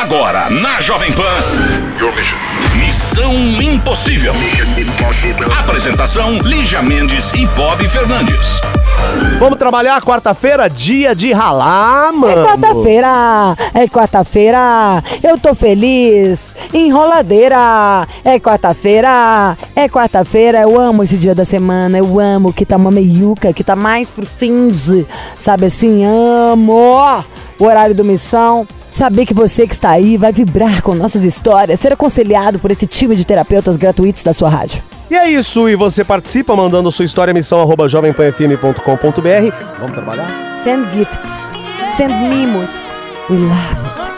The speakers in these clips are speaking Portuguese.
Agora, na Jovem Pan. Missão Impossível. Apresentação: Lígia Mendes e Bob Fernandes. Vamos trabalhar quarta-feira, dia de ralar, É mano. quarta-feira, é quarta-feira, eu tô feliz, enroladeira. É quarta-feira, é quarta-feira, eu amo esse dia da semana, eu amo que tá uma meiuca, que tá mais pro fim de, sabe assim, amo o horário do missão. Saber que você que está aí vai vibrar com nossas histórias, ser aconselhado por esse time de terapeutas gratuitos da sua rádio. E é isso, e você participa mandando sua história missão arroba jovempanfm.com.br. Vamos trabalhar? Send gifts, send mimos, we love it.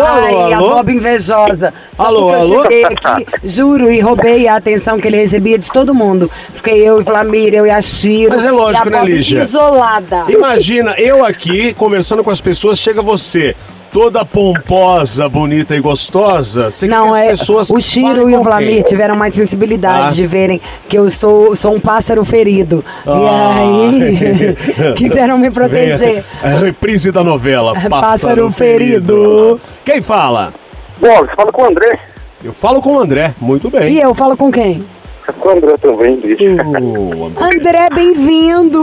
Alô, Ai, alô, a. Bob invejosa. Só Alô, porque alô? eu cheguei aqui, juro, e roubei a atenção que ele recebia de todo mundo. Fiquei eu e Flamir, eu e a Shiro. Mas é lógico, né, Lígia? Isolada. Imagina, eu aqui conversando com as pessoas, chega você, toda pomposa, bonita e gostosa. Você Não, é. as pessoas O Chiro e o Vlamir quem? tiveram mais sensibilidade Ah. de verem que eu estou, sou um pássaro ferido. Ah. E aí, quiseram me proteger. É a reprise da novela. É Pássaro Ferido. Quem fala? Bom, você fala com o André. Eu falo com o André, muito bem. E eu falo com quem? Com o André também, bicho. Ô, André. André, bem-vindo!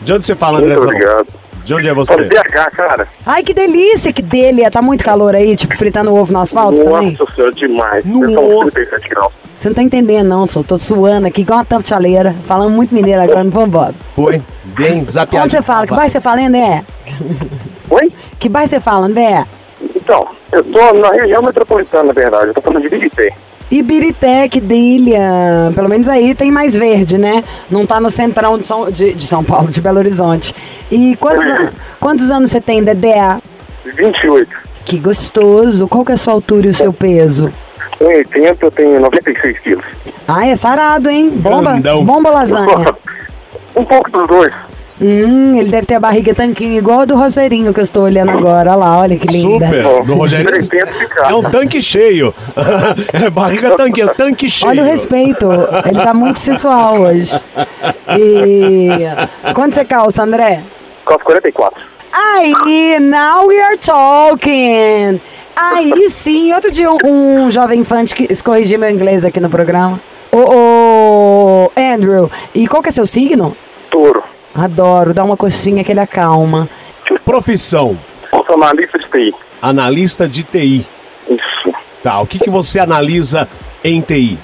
De onde você fala, André? Muito obrigado. De onde é você? BH, cara. Ai, que delícia, que delícia. Tá muito calor aí, tipo, fritando ovo no asfalto também? Nossa senhora, demais. Nossa. São 37 graus. Você não tá entendendo, não, só tô suando aqui igual uma tampa de chaleira. Falando muito mineiro agora, não vamos embora. Foi. Bem desapiado. Onde você fala? Que bairro você fala, André? Oi? Que bairro você fala, André? Então, eu tô na região metropolitana, na verdade. Eu tô falando de Birité. Ibirité, que delícia. Pelo menos aí tem mais verde, né? Não tá no centrão de São, de, de São Paulo, de Belo Horizonte. E quantos, an- quantos anos você tem, Dedé? 28. Que gostoso. Qual que é a sua altura e o seu peso? Com 80, eu tenho 96 quilos. Ai, é sarado, hein? Bomba, Grandão. bomba lasanha. um pouco dos dois. Hum, ele deve ter a barriga tanquinho igual a do Roseirinho que eu estou olhando agora. Olha lá, olha que linda. Super. Do ficar. É um tanque cheio. é barriga tanque, é tanque cheio. Olha o respeito. Ele tá muito sensual hoje. E quanto você calça, André? Calço 44. Aí, now we are talking. Aí sim, outro dia um, um jovem infante que corrigiu meu inglês aqui no programa. Ô, ô, Andrew. E qual que é seu signo? Touro. Adoro, dá uma coxinha que ele acalma. Profissão, Sou analista de TI. analista de TI. Isso. Tá, o que, que você analisa em TI?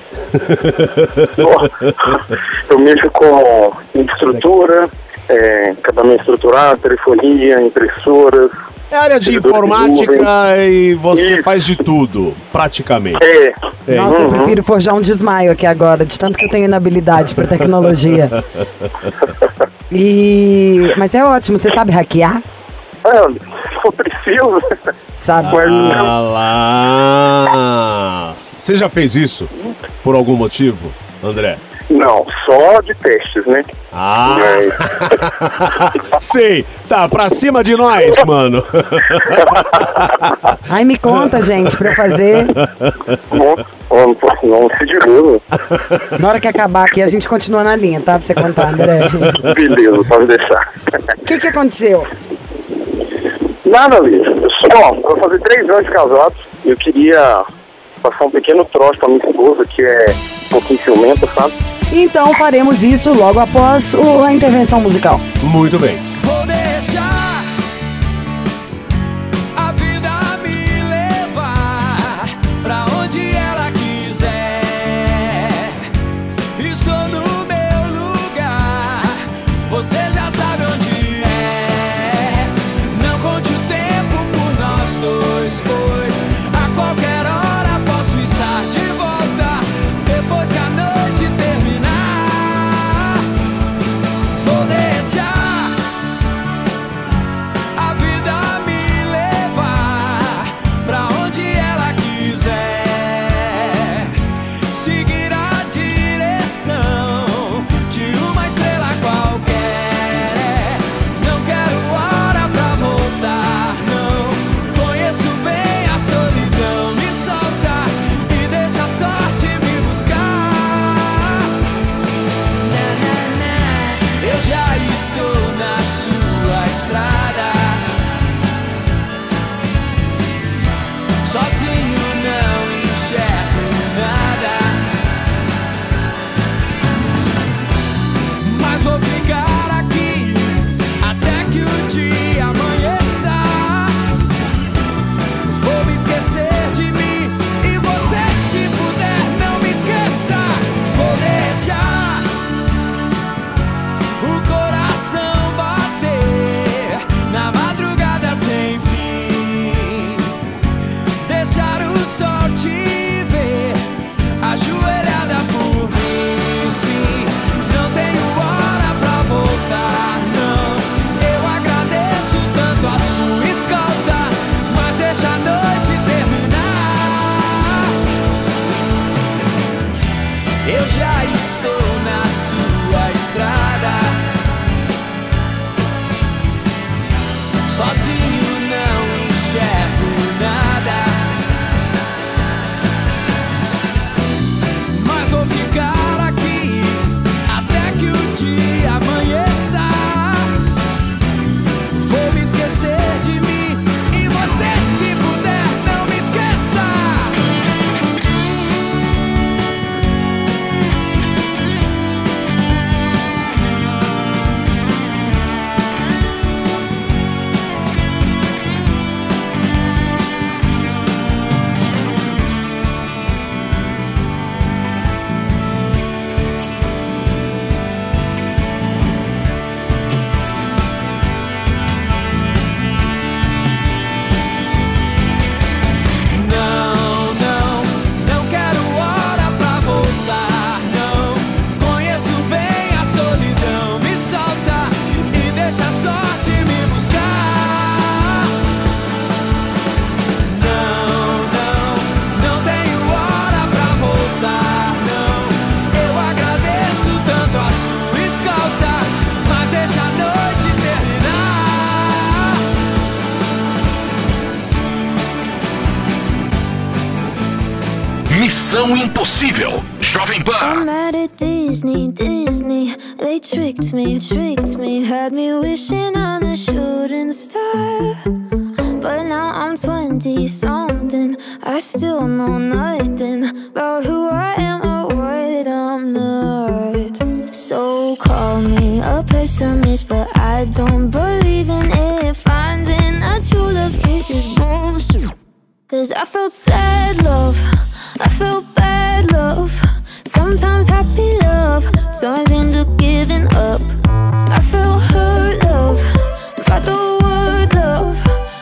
Eu mexo com estrutura, é, acabamento estruturado, telefonia, impressoras. É área de Servidor de informática e você Isso. faz de tudo, praticamente. É, É, Nossa, eu Uhum. prefiro forjar um desmaio aqui agora, de tanto que eu tenho inabilidade pra tecnologia. E. Mas é ótimo, você sabe hackear? é, se for preciso, Sabe? Ah lá. Você já fez isso? Por algum motivo, André? Não, só de testes, né? Ah, Mas, sei. Tá, pra cima de nós, mano. Ai, me conta, gente, pra eu fazer. não, não, não se diluva. Na hora que acabar aqui, a gente continua na linha, tá? Pra você contar, André. Beleza, pode deixar. O que que aconteceu? Nada, Liz. Só, eu vou fazer três anos de casado e eu queria passar um pequeno troço pra minha esposa, que é um pouquinho ciumenta, sabe? Então faremos isso logo após a intervenção musical. Muito bem. Missão Impossível, Jovem Pan. I'm mad at Disney, Disney. They tricked me, tricked me. Had me wishing on a shooting star. But now I'm 20 something. I still know nothing about who I am or what I'm not. So call me a pessimist, but I don't believe in it. Finding a true love's kiss is bullshit. Cause I felt sad, love. I felt bad love. Sometimes happy love turns into giving up. I felt hurt love by the word love.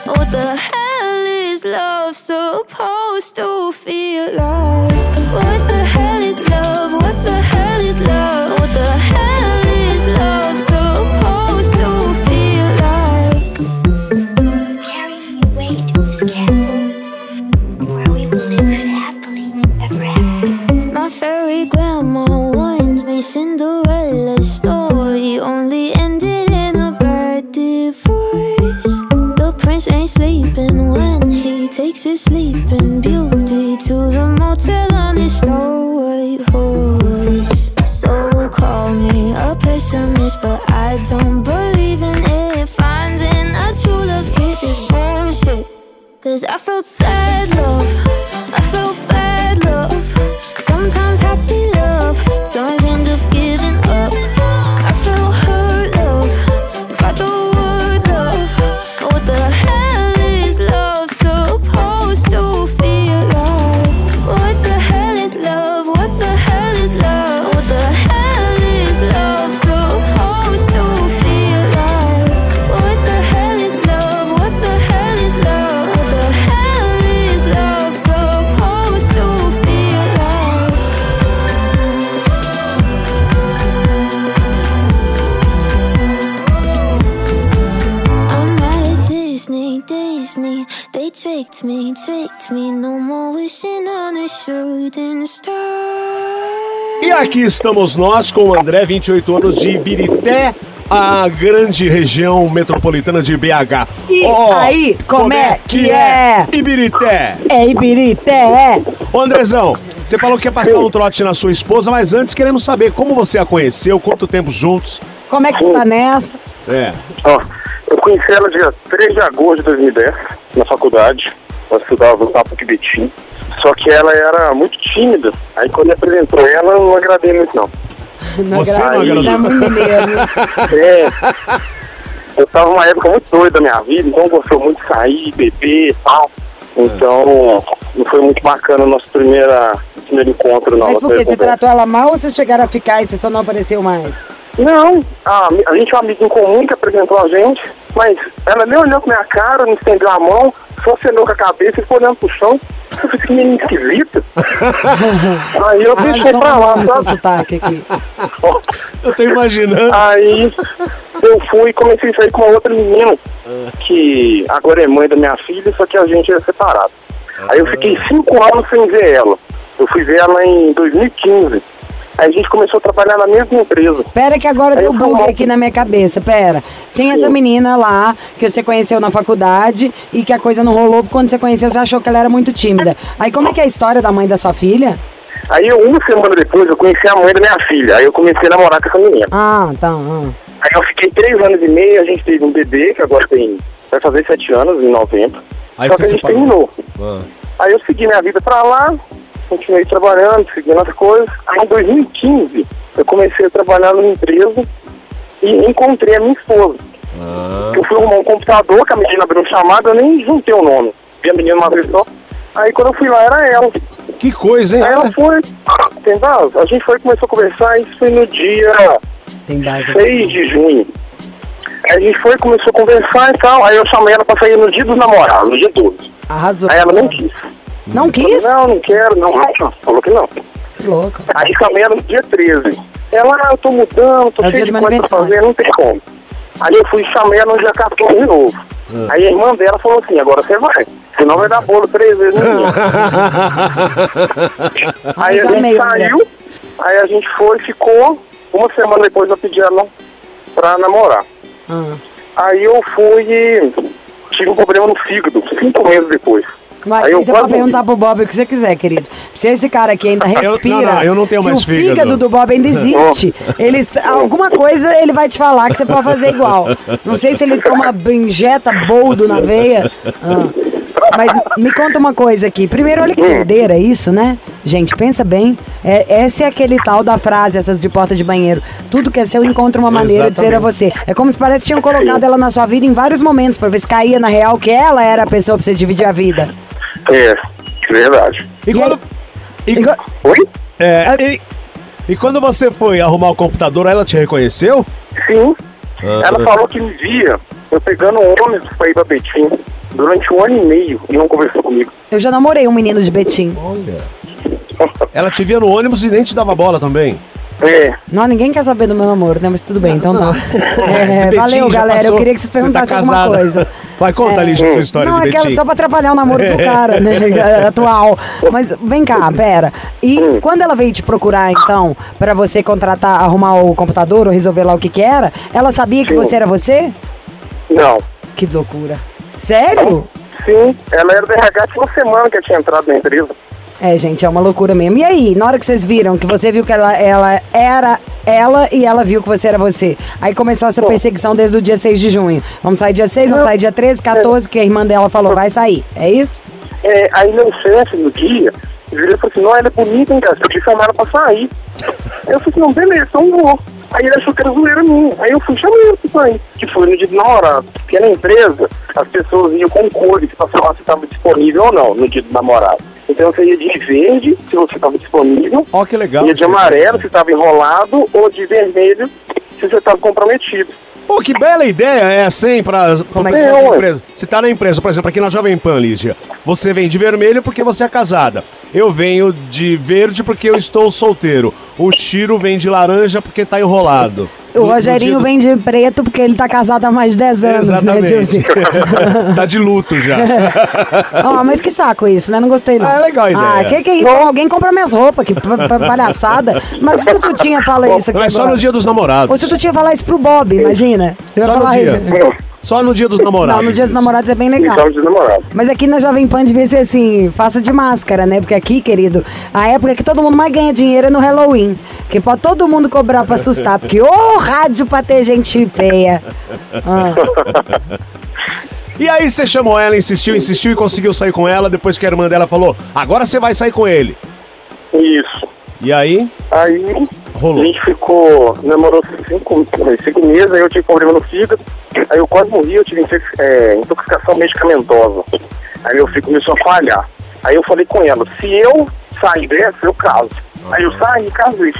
What the hell is love supposed to feel like? What the Cinderella's story only ended in a bad divorce. The prince ain't sleeping when he takes his sleeping beauty aqui estamos nós com o André, 28 anos de Ibirité, a grande região metropolitana de BH. E Ó, aí, como é que é? Ibirité. É Ibirité, é. Ô Andrezão, você falou que ia passar um trote na sua esposa, mas antes queremos saber como você a conheceu, quanto tempo juntos. Como é que tá nessa? É. Ó, eu conheci ela dia 3 de agosto de 2010, na faculdade. Ela estudava no Papo de Betim. Só que ela era muito tímida. Aí quando me apresentou ela, eu não agradei muito não. Você não agradou? Tá muito mineiro. É. Eu tava numa época muito doida da minha vida, então gostou muito de sair, beber e tal. Então, não foi muito bacana o nosso primeira, primeiro encontro, não. Mas por quê? Você conversa. tratou ela mal ou vocês chegaram a ficar e você só não apareceu mais? Não, a, a gente é um amigo em comum que apresentou a gente, mas ela nem olhou com minha cara, não estendeu a mão, só acenou com a cabeça e ficou olhando pro chão. Eu falei, que menino esquisito. Aí eu deixei então pra lá, sabe? sotaque aqui. Eu tô imaginando. Aí eu fui e comecei a sair com uma outra menina, que agora é mãe da minha filha, só que a gente é separado. Aí eu fiquei cinco anos sem ver ela. Eu fui ver ela em 2015. Aí a gente começou a trabalhar na mesma empresa. Pera que agora Aí deu bug mal- aqui na minha cabeça, pera. Tinha essa menina lá que você conheceu na faculdade e que a coisa não rolou porque quando você conheceu você achou que ela era muito tímida. Aí como é que é a história da mãe da sua filha? Aí eu, uma semana depois eu conheci a mãe da minha filha. Aí eu comecei a namorar com essa menina. Ah, tá. ah. Aí eu fiquei três anos e meio, a gente teve um bebê, que agora tem. vai fazer sete anos em novembro. Aí Só que a gente separou. terminou. Ah. Aí eu segui minha vida pra lá, continuei trabalhando, seguindo as coisas. Aí em 2015 eu comecei a trabalhar numa empresa e encontrei a minha esposa. Eu fui arrumar um computador, que a menina abriu um chamado, eu nem juntei o nome. Vi a menina uma vez só. Aí quando eu fui lá era ela. Que coisa, hein? Aí ela foi, entendeu? A gente foi começou a conversar, isso foi no dia Tem base. 6 de junho. Aí a gente foi, começou a conversar e tal. Aí eu chamei ela pra sair no dia dos namorados, no dia 12. Arrasou. Aí ela não quis. Não quis? Não, não quero, não. Falou que não. Que louco. Aí chamei ela no dia 13. Ela, ah, eu tô mudando, tô É cheio de coisa pra fazer, não tem como. Aí eu fui e chamei ela no dia 14 de novo. Aí a irmã dela falou assim, agora você vai. Senão vai dar bolo três vezes no dia. Aí a gente saiu, aí a gente foi, ficou. Uma semana depois eu pedi ela pra namorar. Ah. Aí eu fui e tive um problema no fígado, cinco meses depois. Mas Aí eu você pode perguntar pro Bob o que você quiser, querido. Se esse cara aqui ainda Eu- respira, não, não, eu não tenho se mais o fígado. fígado do Bob ainda existe, ele, alguma coisa ele vai te falar que você pode fazer igual. Não sei se ele toma injeta boldo na veia. Ah. Mas me conta uma coisa aqui. Primeiro, olha que doideira isso, né? Gente, pensa bem. É, esse é aquele tal da frase, essas de porta de banheiro. Tudo que é seu encontra uma maneira de ser a você. É como se parece que tinham colocado ela na sua vida em vários momentos, pra ver se caía na real que ela era a pessoa pra você dividir a vida. É, verdade. E, quando. E, E Oi? é, e, e quando você foi arrumar o computador, ela te reconheceu? Sim. Ah. Ela falou que me via eu pegando um ônibus pra ir pra Betim durante um ano e meio e não conversou comigo. Eu já namorei um menino de Betim. Olha. Ela te via no ônibus e nem te dava bola também. É, Não, ninguém quer saber do meu namoro, né? Mas tudo bem, então tá. É, Betim valeu, galera. Eu passou. queria que vocês Você tá perguntassem alguma casada. coisa. Vai, conta, É. Lígia, a sua história Não, de é Betim. só pra atrapalhar o namoro do cara, né? Atual. Mas vem cá, pera. E Hum. quando ela veio te procurar, então, pra você contratar, arrumar o computador ou resolver lá o que que era, ela sabia que Sim. você era você? não. Que loucura. Sério? Sim, ela era do RH tinha uma semana que eu tinha entrado na empresa. É, gente, é uma loucura mesmo. E aí, na hora que vocês viram, que você viu que ela, ela era ela e ela viu que você era você. Aí começou essa perseguição desde o dia 6 de junho. Vamos sair dia 6, vamos sair dia 13, 14, que a irmã dela falou, vai sair. É isso? É, aí meu chefe, no dia, virou e falou assim, não, ela é bonita, hein, cara, te chamaram pra sair. Eu falei assim, não, beleza, então vou. Aí ele achou que era zoeira minha. Aí eu fui chamar ele pra sair. Que foi no dia do namorado. Porque na empresa, as pessoas iam com cores pra falar se estava disponível ou não no dia do namorado. Então você ia de verde, se você estava disponível, Ó, que legal. ia de amarelo, se estava enrolado, ou de vermelho, se você estava comprometido. Pô, que bela ideia é essa, hein, pra, Como é pra é, empresa. Você tá na empresa, por exemplo, aqui na Jovem Pan, Lígia. Você vem de vermelho porque você é casada. Eu venho de verde porque eu estou solteiro. O Chiro vem de laranja porque tá enrolado. O No- no Rogerinho dia do- vem de preto porque ele tá casado há mais de 10 anos, Exatamente. né, Dilce? tá de luto já. Ó, mas que saco isso, né? Não gostei, não. Ah, é legal a ideia. Ah, que que isso? Alguém compra minhas roupas, que pa- pa- palhaçada. Mas se tu tinha fala isso aqui Não é só agora. no dia dos Ou namorados. se tu tinha falar isso pro Bob, imagina. Eu ia Só no falar dia. isso. Só no dia dos namorados. Não, no dia dos namorados é bem legal. Então. Mas aqui na Jovem Pan devia ser assim, faça de máscara, né? Porque aqui, querido, a época que todo mundo mais ganha dinheiro é no Halloween. Que pode todo mundo cobrar pra assustar. Porque ô rádio pra ter gente feia. Ah. E aí você chamou ela, insistiu, insistiu e conseguiu sair com ela depois que a irmã dela falou, agora você vai sair com ele. Isso. E aí, Aí a rolou. gente ficou, namorou cinco, cinco meses, aí eu tive problema no fígado, aí eu quase morri, eu tive é, intoxicação medicamentosa. Aí meu fígado começou a falhar. Aí eu falei com ela, se eu sair dessa, eu caso. Aí eu saí e casei.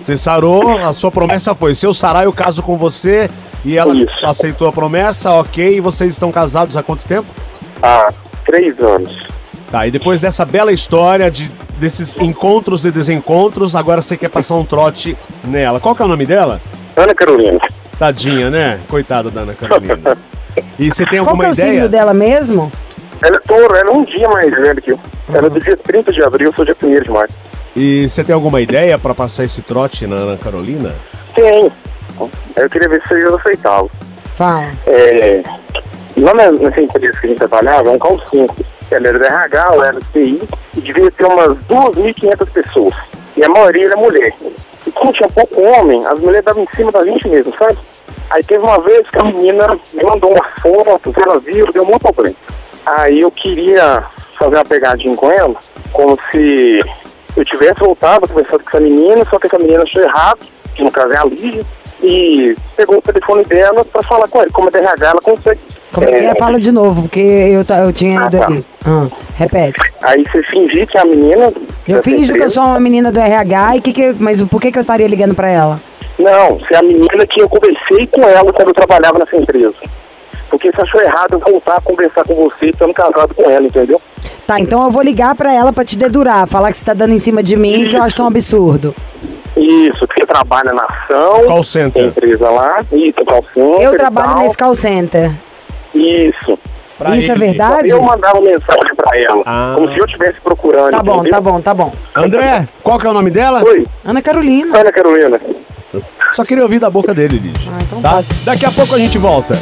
Você sarou, a sua promessa foi, se eu sarar eu caso com você e ela Isso. aceitou a promessa, ok, e vocês estão casados há quanto tempo? Há três anos. Tá, e depois dessa bela história de desses encontros e desencontros, agora você quer passar um trote nela. Qual que é o nome dela? Ana Carolina. Tadinha, né? Coitada da Ana Carolina. E você tem Qual que alguma é o ideia? signo dela mesmo? Ela é touro, ela é um dia mais velha que eu. Ela é do dia 30 de abril, eu sou dia 1 de maio. E você tem alguma ideia pra passar esse trote na Ana Carolina? Tem. Eu queria ver se vocês aceitavam. Fala. É, lá na, nessa empresa que a gente trabalhava, é um call center. Ela era da RH, ela era do TI, e devia ter umas 2.500 pessoas. E a maioria era mulher. E como tinha pouco homem, as mulheres estavam em cima da gente mesmo, sabe? Aí teve uma vez que a menina me mandou uma foto, ela viu, deu muito problema. Aí eu queria fazer uma pegadinha com ela, como se eu tivesse voltado, conversado com essa menina, só que essa menina achou errado, que no caso é a Lígia, e pegou o telefone dela pra falar com ele. Como é RH, ela consegue. Como é que é? Fala de novo, porque eu, eu tinha Ah, ido tá. ali. Ah, repete. Aí você fingir que é a menina. Eu finjo que eu sou uma menina do RH, e que que, mas por que, que eu estaria ligando pra ela? Não, você é a menina que eu conversei com ela quando eu trabalhava nessa empresa. Porque você achou errado eu voltar a conversar com você estando casado com ela, entendeu? Tá, então eu vou ligar pra ela pra te dedurar, falar que você tá dando em cima de mim, que eu acho um absurdo. Isso, que você trabalha na ação. Call center. tem empresa lá. Isso, call center Eu trabalho tal. nesse call center. Isso. Pra Isso é ele. verdade? Eu mandava mensagem pra ela, Ah. como se eu estivesse procurando. Tá bom, entendeu? tá bom, tá bom. André, qual que é o nome dela? Oi, Ana Carolina. Ana Carolina. Só queria ouvir da boca dele, Lígia. Ah, então tá? pode. Daqui a pouco a gente volta.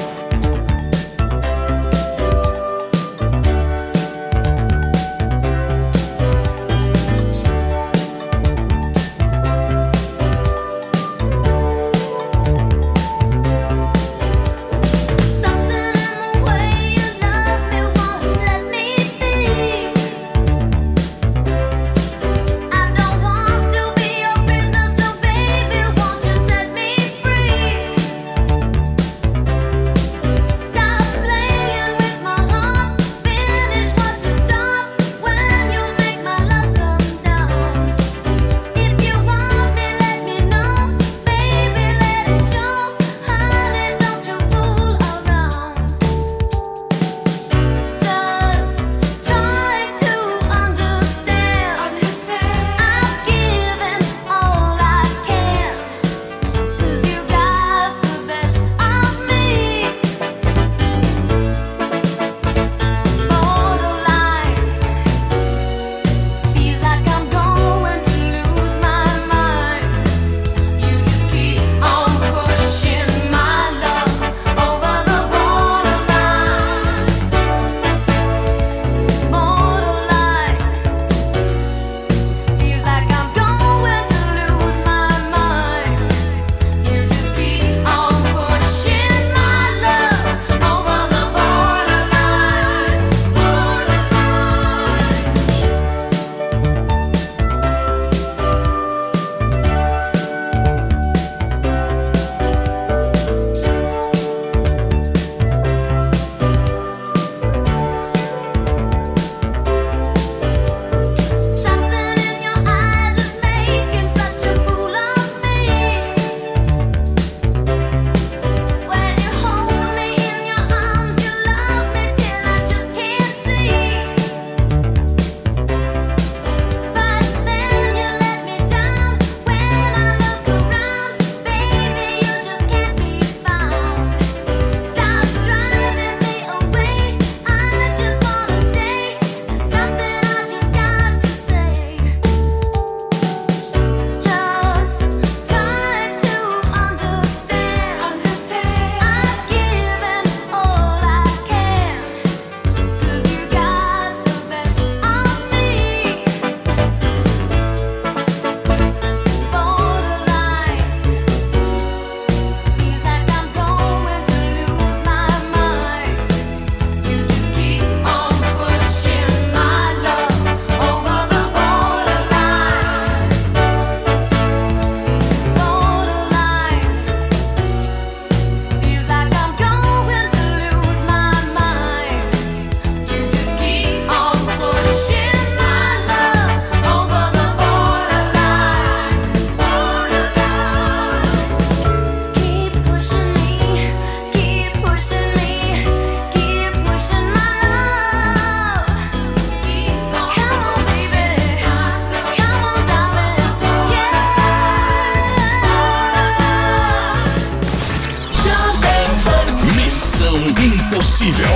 Impossível.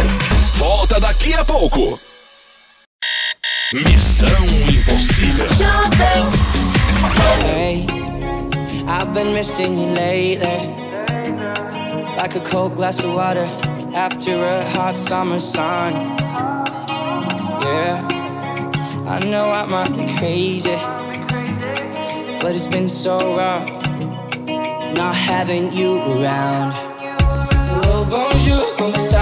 Volta daqui a pouco. Missão Impossível. Hey, I've been missing you lately. Like a cold glass of water after a hot summer sun. Yeah, I know I might be crazy, but it's been so rough not having you around. Hello, bonjour, como está,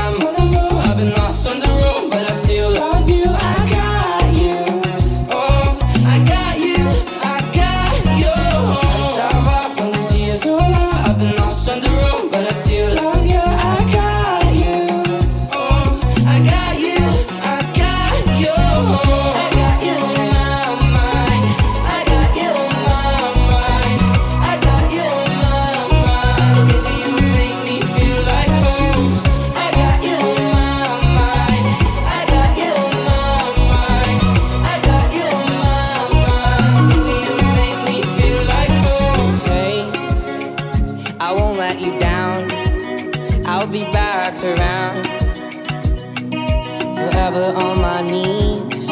on my knees.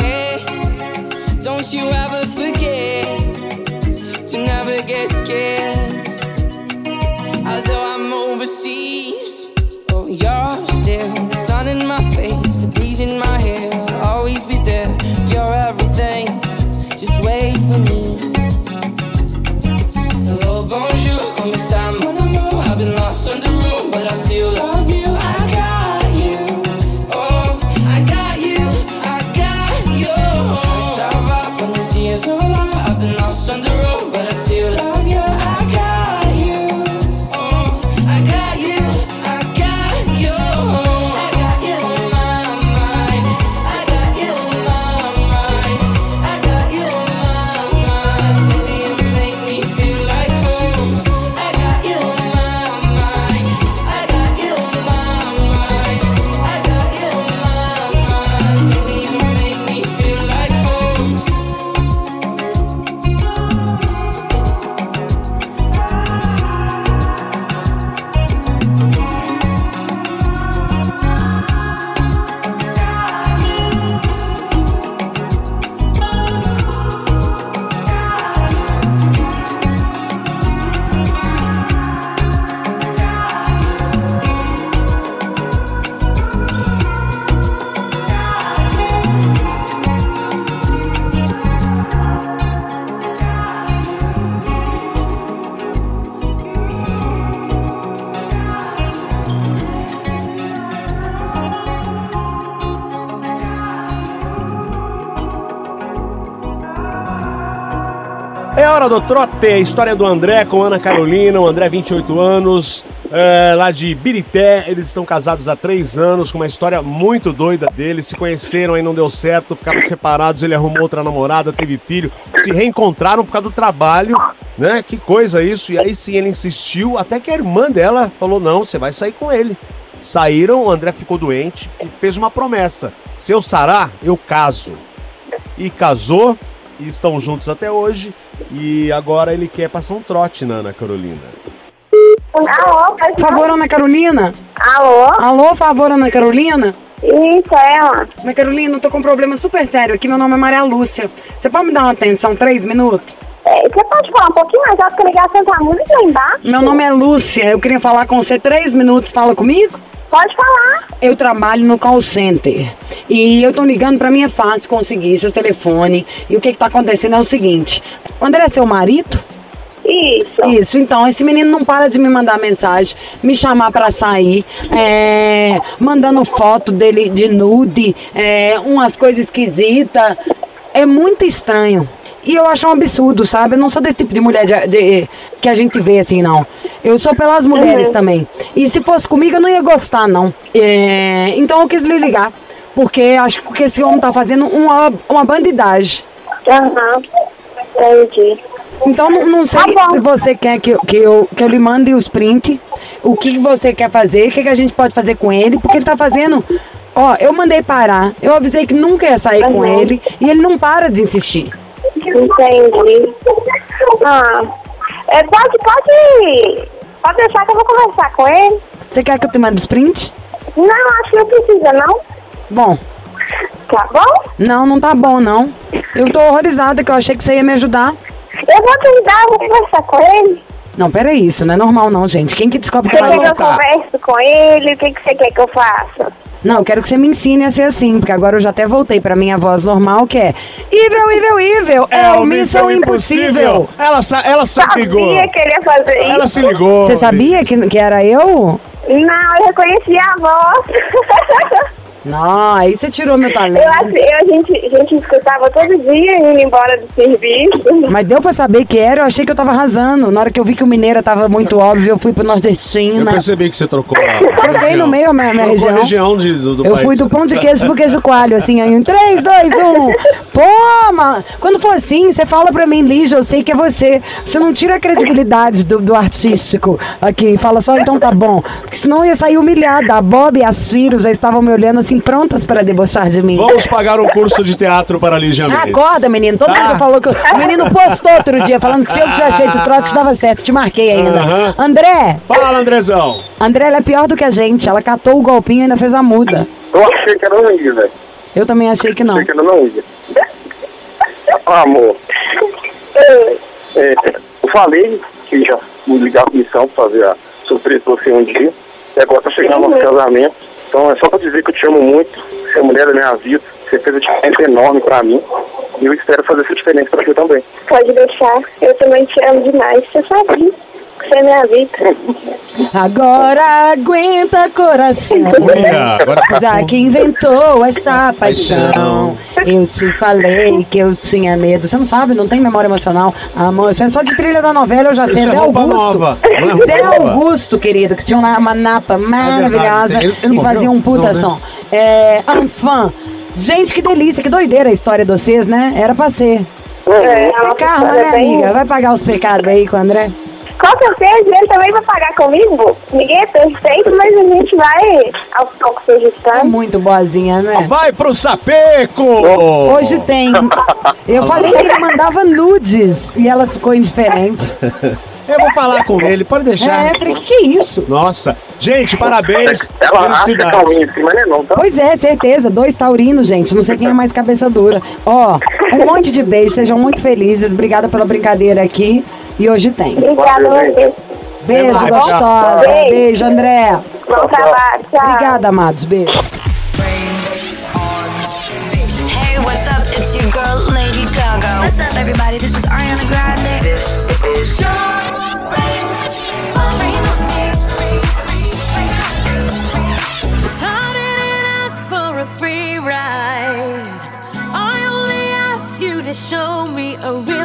Hey, don't you ever forget to never get scared. Although I'm overseas, oh, you're still the sun in my face, the breeze in my hair. Hora do trote, a história do André com Ana Carolina, o André 28 anos, é, lá de Birité, eles estão casados há três anos, com uma história muito doida deles, se conheceram aí não deu certo, ficaram separados, ele arrumou outra namorada, teve filho, se reencontraram por causa do trabalho, né, que coisa isso, e aí sim ele insistiu, até que a irmã dela falou, não, você vai sair com ele. Saíram, o André ficou doente e fez uma promessa, se eu sarar, eu caso. E casou, e estão juntos até hoje. E agora ele quer passar um trote na Ana Carolina. Alô, Por favor, Ana Carolina? Alô? Alô, favor, Ana Carolina? Isso, é ela. Ana Carolina, eu tô com um problema super sério aqui. Meu nome é Maria Lúcia. Você pode me dar uma atenção, três minutos? É, você pode falar um pouquinho mais alto que a ligação tá muito lá embaixo? Meu nome é Lúcia. Eu queria falar com você três minutos. Fala comigo? Pode falar. Eu trabalho no call center. E eu tô ligando pra mim é fácil conseguir seu telefone. E o que que tá acontecendo é o seguinte. O André é seu marido? Isso. Isso, então, esse menino não para de me mandar mensagem, me chamar pra sair, é, mandando foto dele de nude, é, umas coisas esquisitas. É muito estranho. E eu acho um absurdo, sabe? Eu não sou desse tipo de mulher de- de- que a gente vê assim, não. Eu sou pelas mulheres Uhum. também. E se fosse comigo, eu não ia gostar, não. É, então eu quis lhe ligar. Porque acho que esse homem tá fazendo uma, uma bandidagem. Aham. Entendi. Então não, não sei Tá se você quer que, eu- que, eu, que eu lhe mande os prints, o que você quer fazer, o que, que a gente pode fazer com ele, porque ele tá fazendo. Ó, eu mandei parar, eu avisei que nunca ia sair com Uhum. ele e ele não para de insistir. Entendi. Ah. É, pode, pode. Pode deixar que eu vou conversar com ele. Você quer que eu te mande os prints? Não, acho que não precisa, não. Bom, Tá bom? não, não tá bom, não. Eu tô horrorizada que eu achei que você ia me ajudar. Eu vou te ajudar, vou conversar com ele. Não, peraí, isso não é normal não, gente. Quem que descobre que Você vai quer que eu voltar? converse com ele? O que, que você quer que eu faça? Não, eu quero que você me ensine a ser assim, porque agora eu já até voltei pra minha voz normal, que é Evil, Evil, Evil, é o Missão Impossível. Ela, sa- ela se ligou. Sabia que ele ia fazer isso. Ela se ligou. Você sabia que, que era eu? Não, eu reconheci a voz. Não, aí você tirou meu eu, talento. acho- eu- a, gente, a gente escutava todo dia indo embora do serviço. Mas deu pra saber que era, eu achei que eu tava arrasando. Na hora que eu vi que o Mineira tava muito óbvio, eu fui pro Eu Nordestina. percebi que você trocou a. Troquei no meio a minha, minha região. região de, do, do Eu país. fui do pão de queijo pro queijo coalho, assim, aí em 3, 2, 1. Pô, mano, quando for assim, você fala pra mim, Lígia, eu sei que é você. Você não tira a credibilidade do, do artístico aqui. Fala só, então tá bom. Porque senão eu ia sair humilhada. A Bob e a Ciro já estavam me olhando assim, prontas para debochar de mim. Vamos pagar um curso de teatro para a Lígia Mendes. Acorda, menino. Todo Tá. mundo já falou que. eu- O menino postou outro dia falando que se eu tivesse feito trote, dava certo. Te marquei ainda. André, Fala, Andrezão. André, ela é pior do que a gente. Ela catou o golpinho e ainda fez a muda. Eu achei que era não ia, velho. Eu também achei que não. Achei que era não ia. Ah, amor, Eu- é, eu falei que já vou ligar a comissão pra fazer a surpresa pra você um dia. E agora tá chegando o nosso casamento. Então é só pra dizer que eu te amo muito. Você é a mulher da minha vida. Você fez a diferença enorme pra mim. E eu espero fazer essa diferença pra você também. Pode deixar. Eu também te amo demais. Você sabe. É minha vida. Agora aguenta coração. Olha, agora tá Já que inventou esta paixão. Eu te falei que eu tinha medo. Você não sabe, não tem memória emocional. Amor, isso é só de trilha da novela, eu já sei. Isso é Zé Augusto. nova, é Zé. Augusto, querido, que tinha uma, uma napa maravilhosa Ele- ele e fazia um puta Não, né? som. É, Anfã. Gente, que delícia, que doideira a história de vocês, né? Era pra ser. É, É história né, amiga? Vai pagar os pecados aí com o André? Com certeza, ele também vai pagar comigo. Ninguém é perfeito, mas a gente vai aos poucos se ajustando. muito boazinha, né? Vai pro Sapeco! Hoje tem. Eu falei que ele mandava nudes e ela ficou indiferente. Eu vou falar com ele, pode deixar. É, falei, que que é isso? Nossa, gente, parabéns. Ela acha que é Felicidades. calminha assim, mas não é não, tá? Pois é, certeza. Dois taurinos, gente. Não sei quem é mais cabeça dura. Ó, um monte de beijos. Sejam muito felizes. Obrigada pela brincadeira aqui. E hoje tem. Obrigada você. Beijo, mais, gostosa. tchau. Beijo, André. Bom trabalho. Tchau. Obrigada, amados. Beijo. Hey, what's up? It's your girl, Lady Gaga. What's up, everybody? This is Ariana Grande. This is I didn't ask for a free ride. I only asked you to show me a real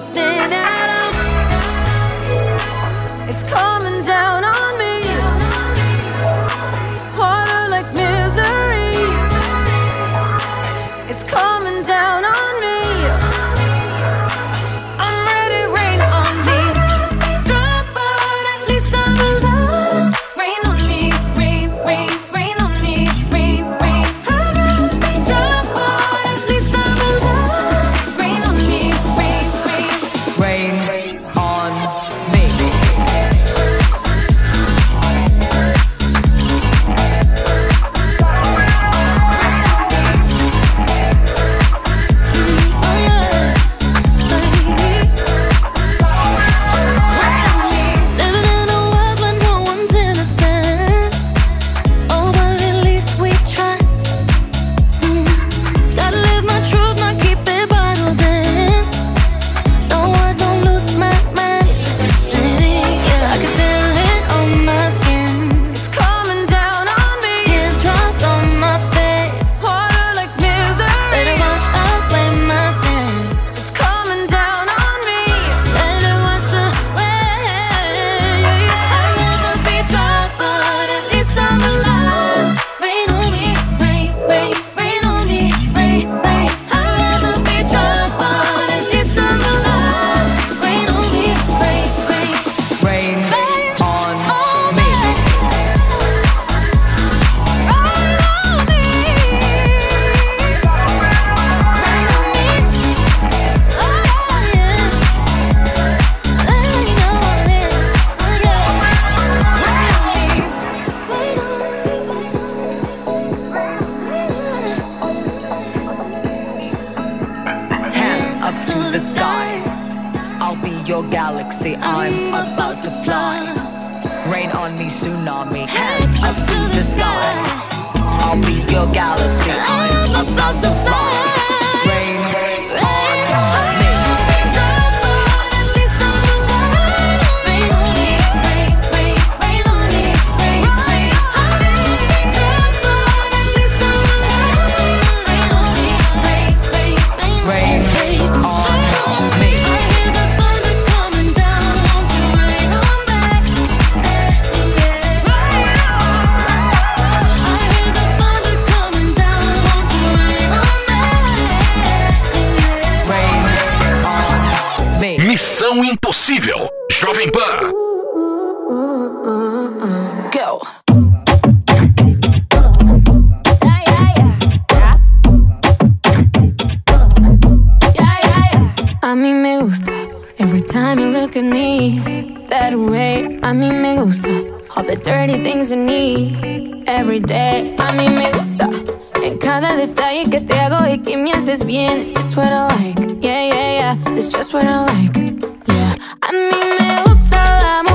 showed me Impossível. Jovem Pan. Go. A mí me gusta every time you look at me that way. A mí me gusta all the dirty things you need every day. A mí me gusta en cada detalle que te hago y que me haces bien. It's what I like, yeah, yeah, yeah. It's just what I like, yeah. A mí me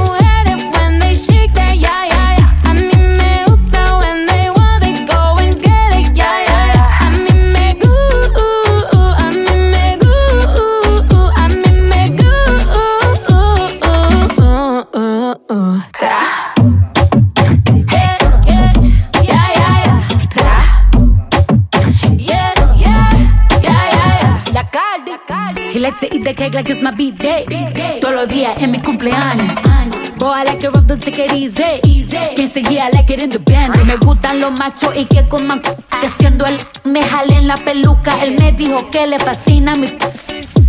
in the band. Me gustan los machos y que coman que siendo él me jale en la peluca. Él me dijo que le fascina mi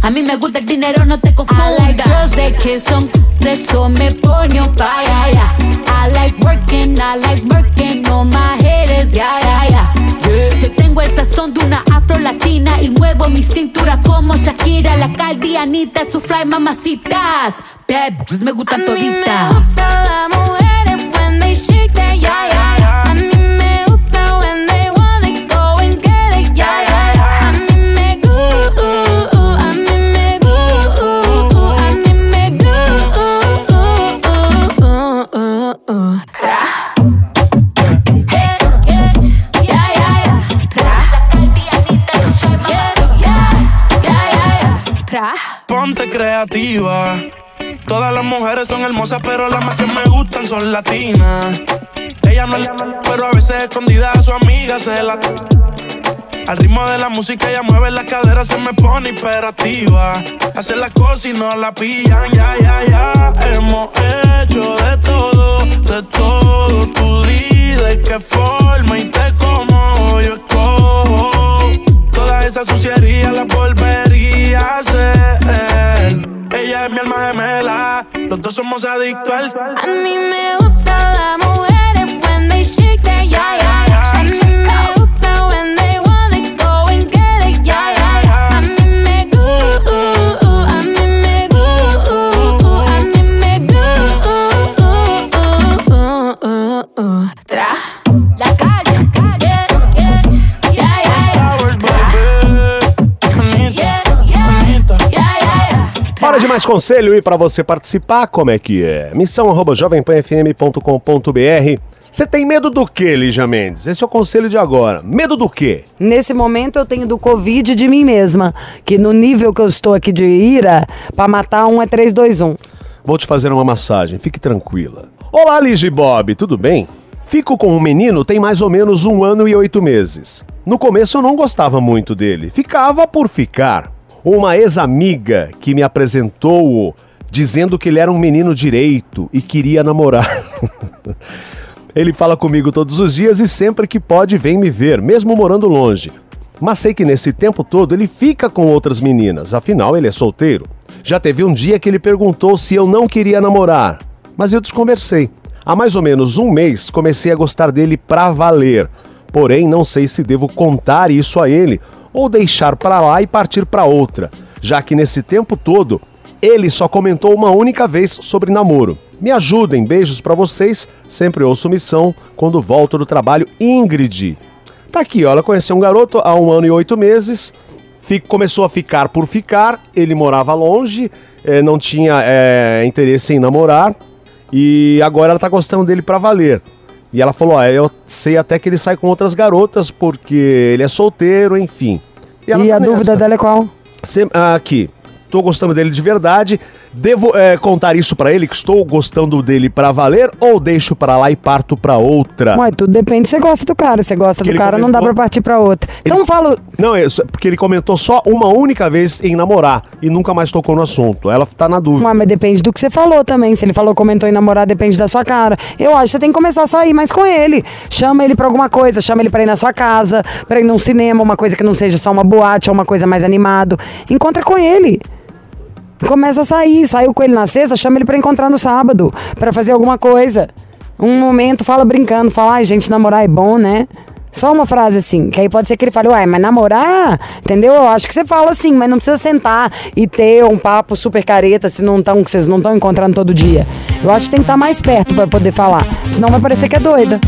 a mí me gusta el dinero, no te confundas. I like girls that kiss on eso me pone on fire, yeah. I like working, I like working on my haters, yeah, yeah, yeah. yeah. Yo tengo el sazón de una afro latina y muevo mi cintura como Shakira, la caldianita, su fly mamacitas. Bad bitches me gustan A mí me toditas. gusta creativa. Todas las mujeres son hermosas, pero las más que me gustan son latinas. Ella no es pero a veces escondida a su amiga se la. Al ritmo de la música ella mueve las caderas, se me pone hiperactiva. Hace las cosas y no la pillan, ya, ya, ya. Hemos hecho de todo, de todo. Tú di de qué forma y te como yo escojo. Toda esa suciería la volvería a hacer. Mi alma gemela, los dos somos adictos al. Mais conselho e para você participar, como é que é? Missão arroba jovempanfm.com.br Você tem medo do que, Lígia Mendes? Esse é o conselho de agora. Medo do quê? Nesse momento eu tenho do Covid de mim mesma. Que no nível que eu estou aqui de ira, pra matar um é 3, 2, 1. Vou te fazer uma massagem, fique tranquila. Olá, Lígia e Bob, tudo bem? Fico com um menino tem mais ou menos um ano e oito meses. No começo eu não gostava muito dele, ficava por ficar. Uma ex-amiga que me apresentou-o dizendo que ele era um menino direito e queria namorar. ele fala comigo todos os dias e sempre que pode vem me ver, mesmo morando longe. Mas sei que nesse tempo todo ele fica com outras meninas, afinal ele é solteiro. Já teve um dia que ele perguntou se eu não queria namorar, mas eu desconversei. Há mais ou menos um mês comecei a gostar dele pra valer. Porém, não sei se devo contar isso a ele ou deixar pra lá e partir pra outra, já que nesse tempo todo ele só comentou uma única vez sobre namoro. Me ajudem, beijos pra vocês. Sempre ouço missão quando volto do trabalho. Ingrid. Tá aqui, ó, ela conheceu um garoto há um ano e oito meses. fi- começou a ficar por ficar, ele morava longe, eh, não tinha eh, interesse em namorar, e agora ela tá gostando dele pra valer. E ela falou: ah, eu sei até que ele sai com outras garotas, porque ele é solteiro, enfim. E tá a dúvida nessa. dela é qual? Cê- aqui. Tô gostando dele de verdade. Devo é, contar isso pra ele que estou gostando dele pra valer ou deixo pra lá e parto pra outra? Ué, tudo depende se você gosta do cara. Se você gosta Que do ele cara, não dá pra comentou- partir pra outra. Então falo. Não, é porque ele comentou só uma única vez em namorar e nunca mais tocou no assunto. Ela tá na dúvida. Ué, mas depende do que você falou também. Se ele falou, comentou em namorar, depende da sua cara. Eu acho que você tem que começar a sair mais com ele. Chama ele pra alguma coisa, chama ele pra ir na sua casa, pra ir num cinema, uma coisa que não seja só uma boate ou uma coisa mais animado. Encontra com ele. Começa a sair, saiu com ele na sexta, chama ele pra encontrar no sábado, pra fazer alguma coisa. Um momento, fala brincando, fala, ai, gente, namorar é bom, né? Só uma frase assim, que aí pode ser que ele fale, uai, mas namorar, entendeu? Eu acho que você fala assim, mas não precisa sentar e ter um papo super careta se não tão, que vocês não estão encontrando todo dia. Eu acho que tem que estar mais perto pra poder falar, senão vai parecer que é doida.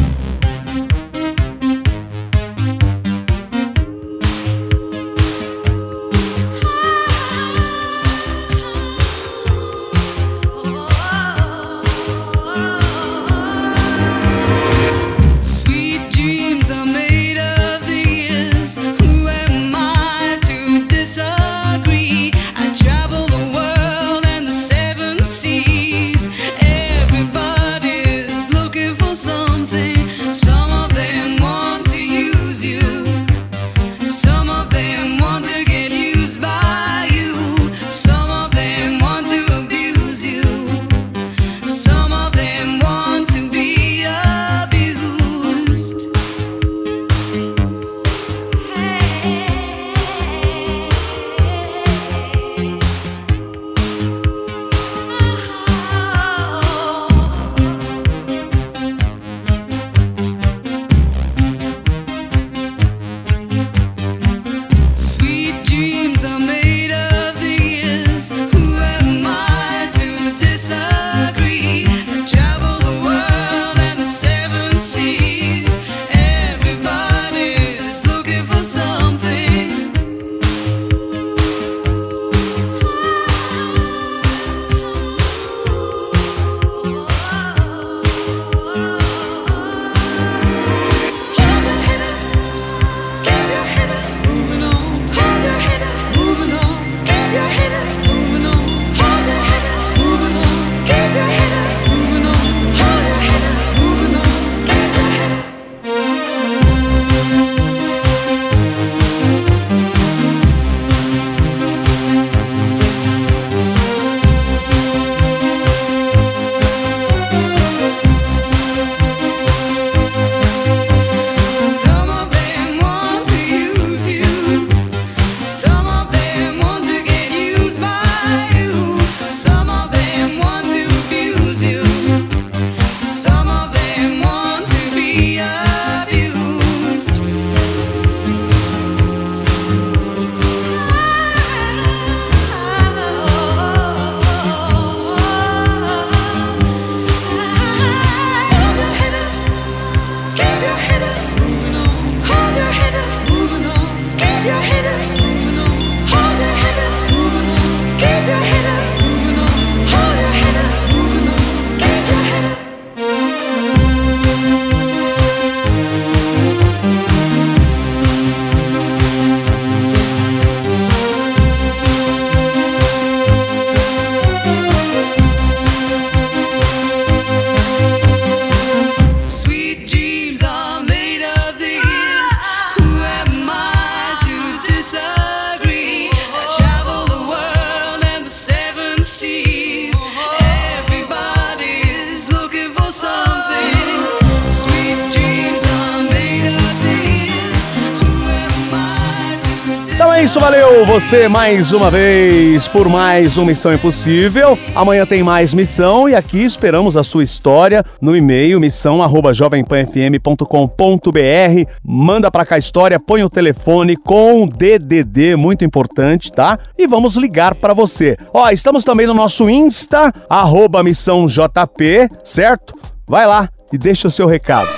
Você mais uma vez por mais uma Missão Impossível. Amanhã tem mais missão e aqui esperamos a sua história no e-mail missão@jovempanfm.com.br. Manda pra cá a história, põe o telefone com DDD, muito importante, tá? E vamos ligar pra você. Ó, estamos também no nosso Insta arroba missão JP, certo? Vai lá e deixa o seu recado.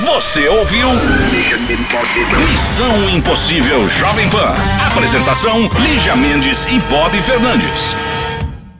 Você ouviu? Missão Impossível Jovem Pan. Apresentação: Lígia Mendes e Bob Fernandes.